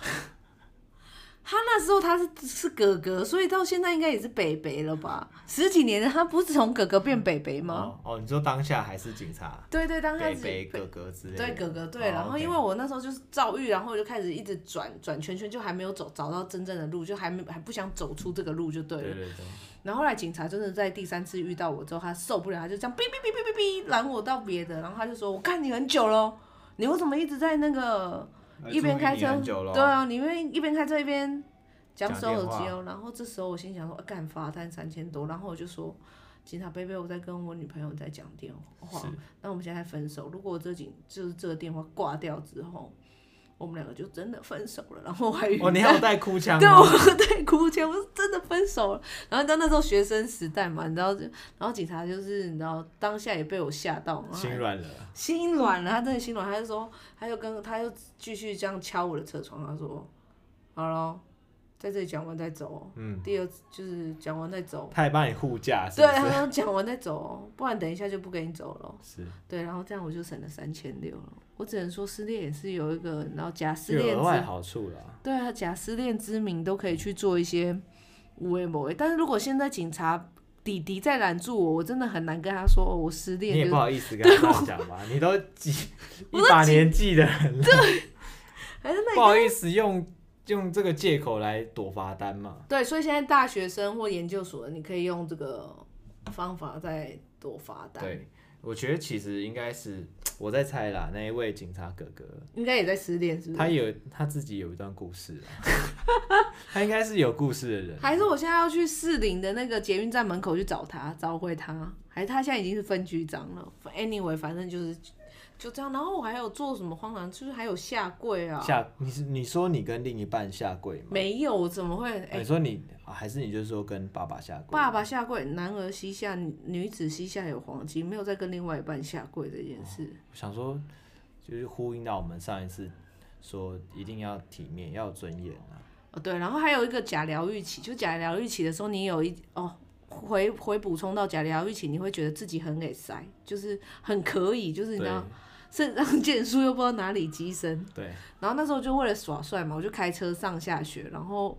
B: 他那时候他是是哥哥，所以到现在应该也是北北了吧？十几年了，他不是从哥哥变北北吗？
A: 哦，哦，你说当下还是警察？
B: 对对，当下是
A: 北北哥哥之类的。
B: 对哥哥对，然后因为我那时候就是遭遇，然后我就开始一直转转圈圈，就还没有走找到真正的路，就还没还不想走出这个路就对了。对对对。然后后来警察真的在第三次遇到我之后，他受不了，他就这样哔哔哔哔哔哔拦我到别的，然后他就说：“我看你很久了，你为什么一直在那个一边开车？对啊，你因为一边开车一边。”讲手耳机哦，然后这时候我心想说，干罚单三千多，然后我就说，警察贝贝，我在跟我女朋友在讲电话，那我们现在分手。如果这警就是这个电话挂掉之后，我们两个就真的分手了。然后我还
A: 哦，你还有带哭腔？
B: 对，我带哭腔，我是真的分手了。然后你知道那时候学生时代嘛，你知道，然后警察就是你知道当下也被我吓到，
A: 心软了，
B: 心软了，他真的心软，他就说，他就跟他又继续这样敲我的车窗，他说，好了。在这里讲完再走。嗯，第二次就是讲完再走。
A: 他还帮你护驾。
B: 对，他说讲完再走，不然等一下就不给你走了。
A: 是。对，
B: 然后这样我就省了三千六了。我只能说失恋也是有一个，然后假失恋
A: 有额外好处了。
B: 对啊，假失恋之名都可以去做一些无为某为。但是如果现在警察弟弟再拦住我，我真的很难跟他说我失恋。
A: 你也不好意思跟他讲吧？你都几 一把年纪的人了，
B: 对，还是那
A: 不好意思用。用这个借口来躲罚单嘛。
B: 对，所以现在大学生或研究所，你可以用这个方法在躲罚单。
A: 对，我觉得其实应该是我在猜啦，那一位警察哥哥
B: 应该也在失恋，是不是？
A: 他有他自己有一段故事 他应该是有故事的人。
B: 还是我现在要去士林的那个捷运站门口去找他，找回他？还是他现在已经是分局长了？Anyway，反正就是。就这样，然后我还有做什么荒唐？就是还有下跪啊！
A: 下，你是你说你跟另一半下跪吗？
B: 没有，怎么会？欸、
A: 你说你还是你就是说跟爸爸下跪？
B: 爸爸下跪，男儿膝下女子膝下有黄金，没有再跟另外一半下跪这件事。哦、
A: 我想说，就是呼应到我们上一次说一定要体面，要有尊严啊。
B: 哦，对，然后还有一个假疗愈期，就假疗愈期的时候，你有一哦回回补充到假疗愈期，你会觉得自己很给塞，就是很可以，就是你知道。肾上腺素又不知道哪里激升，
A: 对。
B: 然后那时候就为了耍帅嘛，我就开车上下学，然后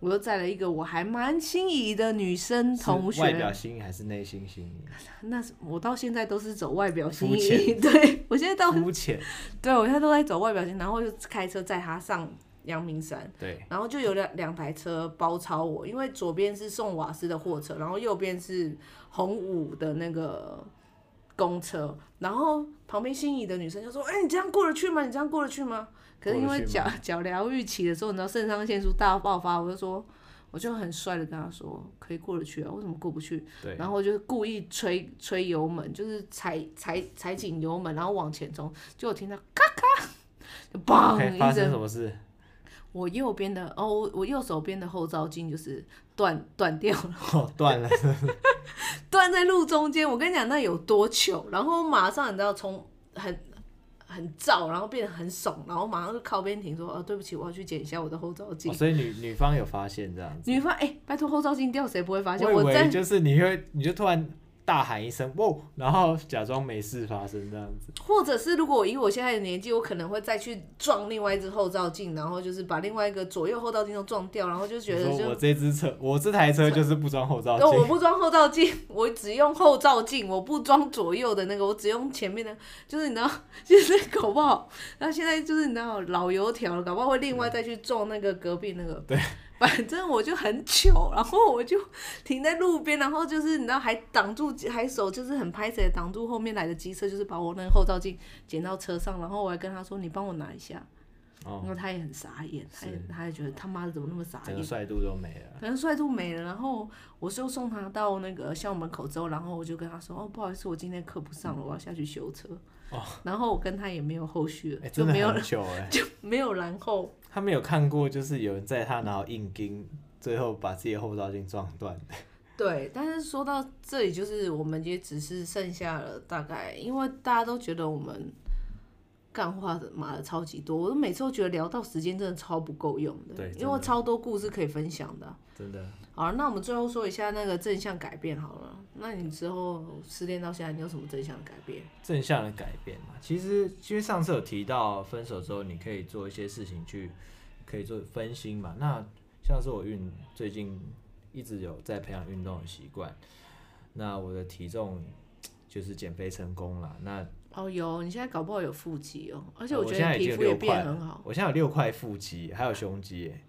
B: 我又载了一个我还蛮心仪的女生同学。
A: 外表心仪还是内心心仪？
B: 那是我到现在都是走外表心仪，对我现在到肤浅，对我现在都在走外表心，然后就开车载她上阳明山，
A: 对。
B: 然后就有两两台车包抄我，因为左边是送瓦斯的货车，然后右边是红五的那个。公车，然后旁边心仪的女生就说：“哎、欸，你这样过得去吗？你这样过得去吗？”可是因为脚脚疗愈期的时候，你知道肾上腺素大爆发，我就说，我就很帅的跟他说：“可以过得去啊，为什么过不去？”
A: 对。
B: 然后我就故意吹吹油门，就是踩踩踩紧油门，然后往前冲，就我听到咔咔，就嘣一声。
A: 发生什么事？
B: 我右边的哦，我右手边的后照镜就是断断掉了，
A: 哦，断了，
B: 断在路中间。我跟你讲，那有多糗，然后马上你知道从很很燥，然后变得很怂，然后马上就靠边停说，哦，对不起，我要去捡一下我的后照镜。
A: 哦，所以女女方有发现这样子？
B: 女方哎，拜托后照镜掉，谁不会发现？
A: 我以为就是你会，你就突然。大喊一声“哇”，然后假装没事发生这样子，
B: 或者是如果我以我现在的年纪，我可能会再去撞另外一只后照镜，然后就是把另外一个左右后照镜都撞掉，然后就觉得就
A: 我这只车，我这台车就是不装后照镜，
B: 我不装后照镜，我只用后照镜，我不装左右的那个，我只用前面的，就是你知道，就是搞不好，那现在就是你知道老油条了，搞不好会另外再去撞那个隔壁那个，
A: 对。
B: 反正我就很糗，然后我就停在路边，然后就是你知道还挡住，还手就是很拍谢挡住后面来的机车，就是把我那个后照镜捡到车上，然后我还跟他说：“你帮我拿一下。”哦，然后他也很傻眼，他也他也觉得他妈的怎么那么傻眼，
A: 帅度都没了，
B: 可能帅度没了。然后我就送他到那个校门口之后，然后我就跟他说：“哦，不好意思，我今天课不上了，我要下去修车。”哦，然后我跟他也没有后续了，就没有了，就没有然后。
A: 他没有看过，就是有人在他然后硬钉，最后把自己的后照镜撞断。
B: 对，但是说到这里，就是我们也只是剩下了大概，因为大家都觉得我们干话的妈的超级多，我都每次都觉得聊到时间真的超不够用的，
A: 对，
B: 因为超多故事可以分享的，
A: 真的。
B: 好，那我们最后说一下那个正向改变好了。那你之后失恋到现在，你有什么正向的改变？
A: 正向的改变嘛，其实其实上次有提到，分手之后你可以做一些事情去，可以做分心嘛。那像是我运最近一直有在培养运动的习惯，那我的体重就是减肥成功了。那
B: 哦有，你现在搞不好有腹肌哦，而且我觉得你皮肤也变很好。
A: 我现在有六块腹肌，还有胸肌耶。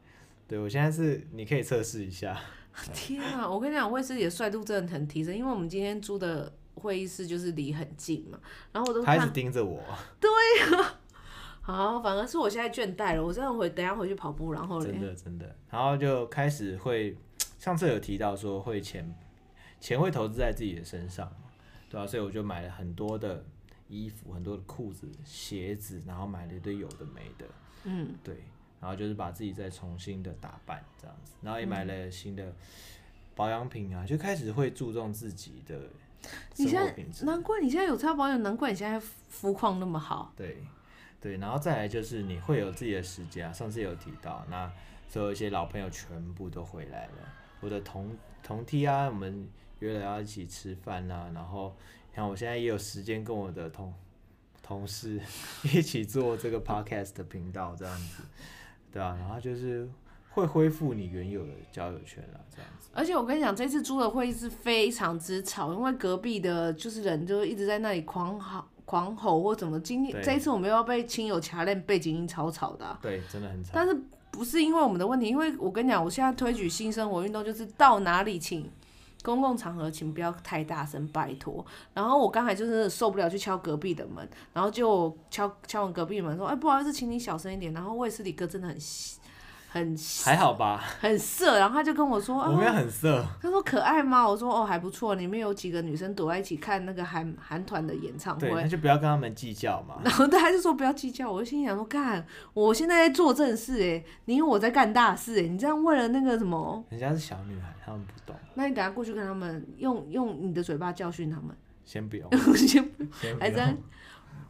A: 对，我现在是，你可以测试一下。
B: 天啊，我跟你讲，卫斯理的帅度真的很提升，因为我们今天租的会议室就是离很近嘛，然后我都
A: 开始盯着我。
B: 对啊，好，反而是我现在倦怠了，我真的回等下回去跑步，然后
A: 真的真的，然后就开始会，上次有提到说会钱钱会投资在自己的身上，对啊，所以我就买了很多的衣服，很多的裤子、鞋子，然后买了一堆有的没的，嗯，对。然后就是把自己再重新的打扮这样子，然后也买了新的保养品啊，就开始会注重自己的生活品质。
B: 难怪你现在有擦保养，难怪你现在肤况那么好。
A: 对，对，然后再来就是你会有自己的时间啊，上次有提到，那所有一些老朋友全部都回来了，我的同同梯啊，我们约了要一起吃饭啊，然后像我现在也有时间跟我的同同事 一起做这个 podcast 的频道这样子。对啊，然后就是会恢复你原有的交友圈啊，这样子。
B: 而且我跟你讲，这次租的会议是非常之吵，因为隔壁的就是人就一直在那里狂吼、狂吼或怎么。今天这一次我们又要被亲友掐练，背景音吵吵的、啊。
A: 对，真的很吵。
B: 但是不是因为我们的问题，因为我跟你讲，我现在推举新生活运动，就是到哪里请公共场合请不要太大声，拜托。然后我刚才就是受不了，去敲隔壁的门，然后就敲敲完隔壁门说，哎，不好意思，请你小声一点。然后卫斯理哥真的很。很
A: 还好吧，
B: 很色，然后他就跟我说：“
A: 我没有很色。哦”
B: 他说：“可爱吗？”我说：“哦，还不错。里面有几个女生躲在一起看那个韩韩团的演唱会。”
A: 对，那就不要跟他们计较嘛。
B: 然后他就说：“不要计较。”我就心想说：“干，我现在在做正事哎，你我在干大事哎，你这样为了那个什么？
A: 人家是小女孩，他们不懂。
B: 那你等下过去跟他们用用你的嘴巴教训他们。
A: 先不用，
B: 先不用，还在。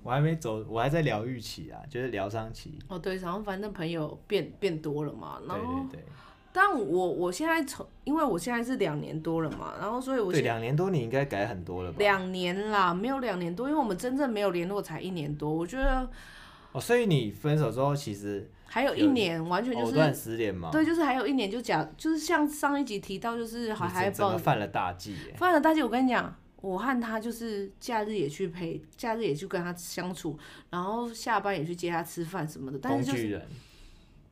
A: 我还没走，我还在疗愈期啊，就是疗伤期。
B: 哦，对，然后反正朋友变变多了嘛，然后，
A: 对对对。
B: 但我我现在从，因为我现在是两年多了嘛，然后所以我，
A: 对，两年多你应该改很多了吧？
B: 两年啦，没有两年多，因为我们真正没有联络才一年多，我觉得。
A: 哦，所以你分手之后其实
B: 还有一年，完全就是
A: 藕断丝连嘛。
B: 对，就是还有一年，就假，就是像上一集提到，就是还还
A: 抱犯了大忌，
B: 犯了大忌，我跟你讲。我和他就是假日也去陪，假日也去跟他相处，然后下班也去接他吃饭什么的。但是就是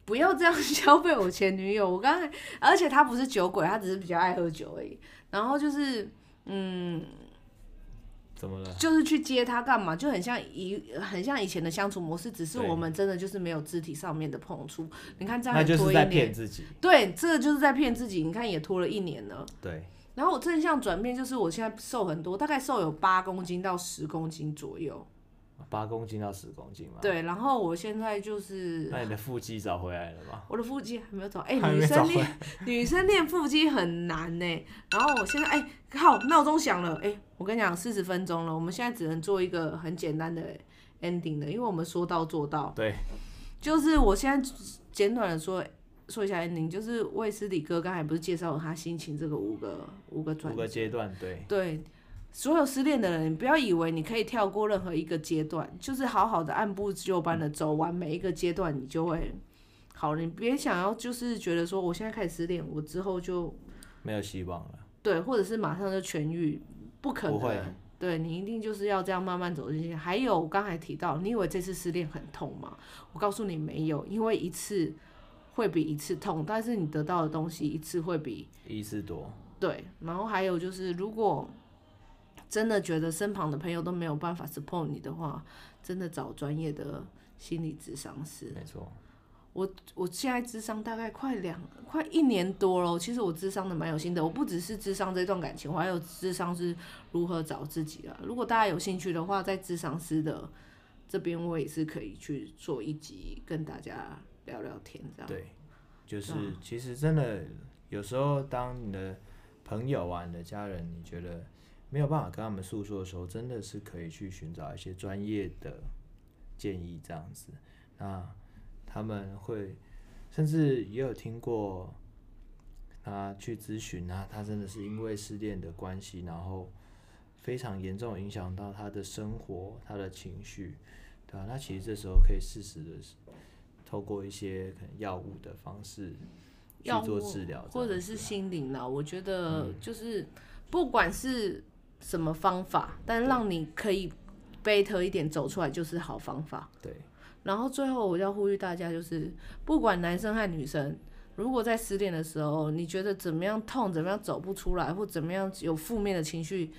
B: 不要这样 消费我前女友。我刚才，而且他不是酒鬼，他只是比较爱喝酒而已。然后就是，嗯，
A: 怎么了？
B: 就是去接他干嘛？就很像以很像以前的相处模式，只是我们真的就是没有肢体上面的碰触。你看这样拖一年，
A: 那就是在骗自己。
B: 对，这个就是在骗自己。你看也拖了一年了。
A: 对。
B: 然后我正向转变，就是我现在瘦很多，大概瘦有八公斤到十公斤左右。
A: 八公斤到十公斤嘛？
B: 对，然后我现在就是。
A: 那你的腹肌找回来了吗？
B: 我的腹肌还没有找，哎、欸，女生练女生练腹肌很难呢。然后我现在，哎、欸，靠，闹钟响了，哎、欸，我跟你讲，四十分钟了，我们现在只能做一个很简单的 ending 的，因为我们说到做到。
A: 对。
B: 就是我现在简短的说。说一下，您就是卫斯理哥刚才不是介绍了他心情这个五个五个转
A: 五个阶段，对
B: 对，所有失恋的人，你不要以为你可以跳过任何一个阶段，就是好好的按部就班的走完每一个阶段，你就会好了。你别想要就是觉得说我现在开始失恋，我之后就
A: 没有希望了，
B: 对，或者是马上就痊愈，不可能，不，对，你一定就是要这样慢慢走进去。还有我刚才提到，你以为这次失恋很痛吗？我告诉你没有，因为一次。会比一次痛，但是你得到的东西一次会比
A: 一次多。
B: 对，然后还有就是，如果真的觉得身旁的朋友都没有办法 support 你的话，真的找专业的心理咨商师。
A: 没错，
B: 我我现在智商大概快两快一年多了，其实我智商的蛮有心得。我不只是智商这段感情，我还有智商是如何找自己啊。如果大家有兴趣的话，在智商师的这边，我也是可以去做一集跟大家。聊聊天，这样
A: 对，就是其实真的有时候，当你的朋友啊、你的家人，你觉得没有办法跟他们诉说的时候，真的是可以去寻找一些专业的建议，这样子。那他们会甚至也有听过他去咨询啊，他真的是因为失恋的关系，然后非常严重影响到他的生活、他的情绪，对吧？那其实这时候可以适时的。透过一些可能药物的方式去做治疗，
B: 或者是心灵呢？我觉得就是不管是什么方法，嗯、但让你可以 better 一点走出来就是好方法。
A: 对。
B: 然后最后我要呼吁大家，就是不管男生和女生，如果在失恋的时候，你觉得怎么样痛，怎么样走不出来，或怎么样有负面的情绪，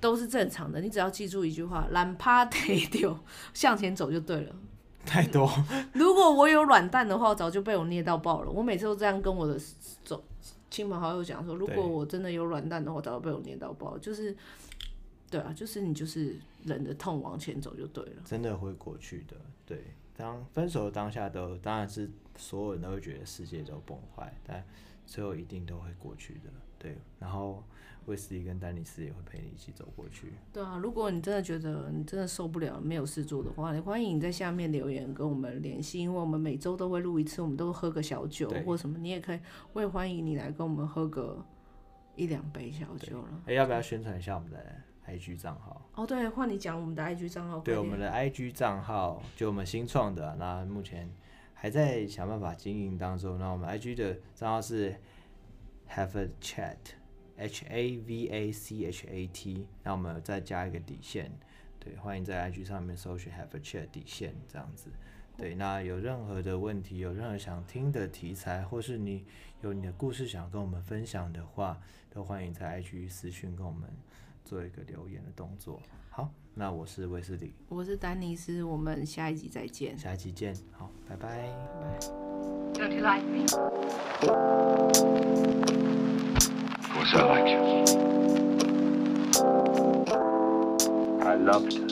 B: 都是正常的。你只要记住一句话：懒趴得丢，向前走就对了。
A: 太多。
B: 如果我有软蛋的话，我早就被我捏到爆了。我每次都这样跟我的走亲朋好友讲说，如果我真的有软蛋的话，早就被我捏到爆。就是，对啊，就是你就是忍着痛往前走就对了。
A: 真的会过去的。对，当分手的当下都当然是所有人都会觉得世界都崩坏，但最后一定都会过去的。对，然后。威斯利跟丹尼斯也会陪你一起走过去。
B: 对啊，如果你真的觉得你真的受不了，没有事做的话，你欢迎你在下面留言跟我们联系，因为我们每周都会录一次，我们都喝个小酒或什么，你也可以，我也欢迎你来跟我们喝个一两杯小酒了。
A: 哎、欸，要不要宣传一下我们的 IG 账号？
B: 哦，对，换你讲我们的 IG 账号。
A: 对，我们的 IG 账号就我们新创的，那目前还在想办法经营当中。那我们 IG 的账号是 Have a Chat。H A V A C H A T，那我们再加一个底线，对，欢迎在 IG 上面搜寻 Have a Chat 底线这样子，对，那有任何的问题，有任何想听的题材，或是你有你的故事想跟我们分享的话，都欢迎在 IG 私讯跟我们做一个留言的动作。好，那我是威斯理，
B: 我是丹尼斯，我们下一集再见，
A: 下一集见，好，拜拜。
B: 拜拜。
C: Don't you like me? Of course I like you. I loved her.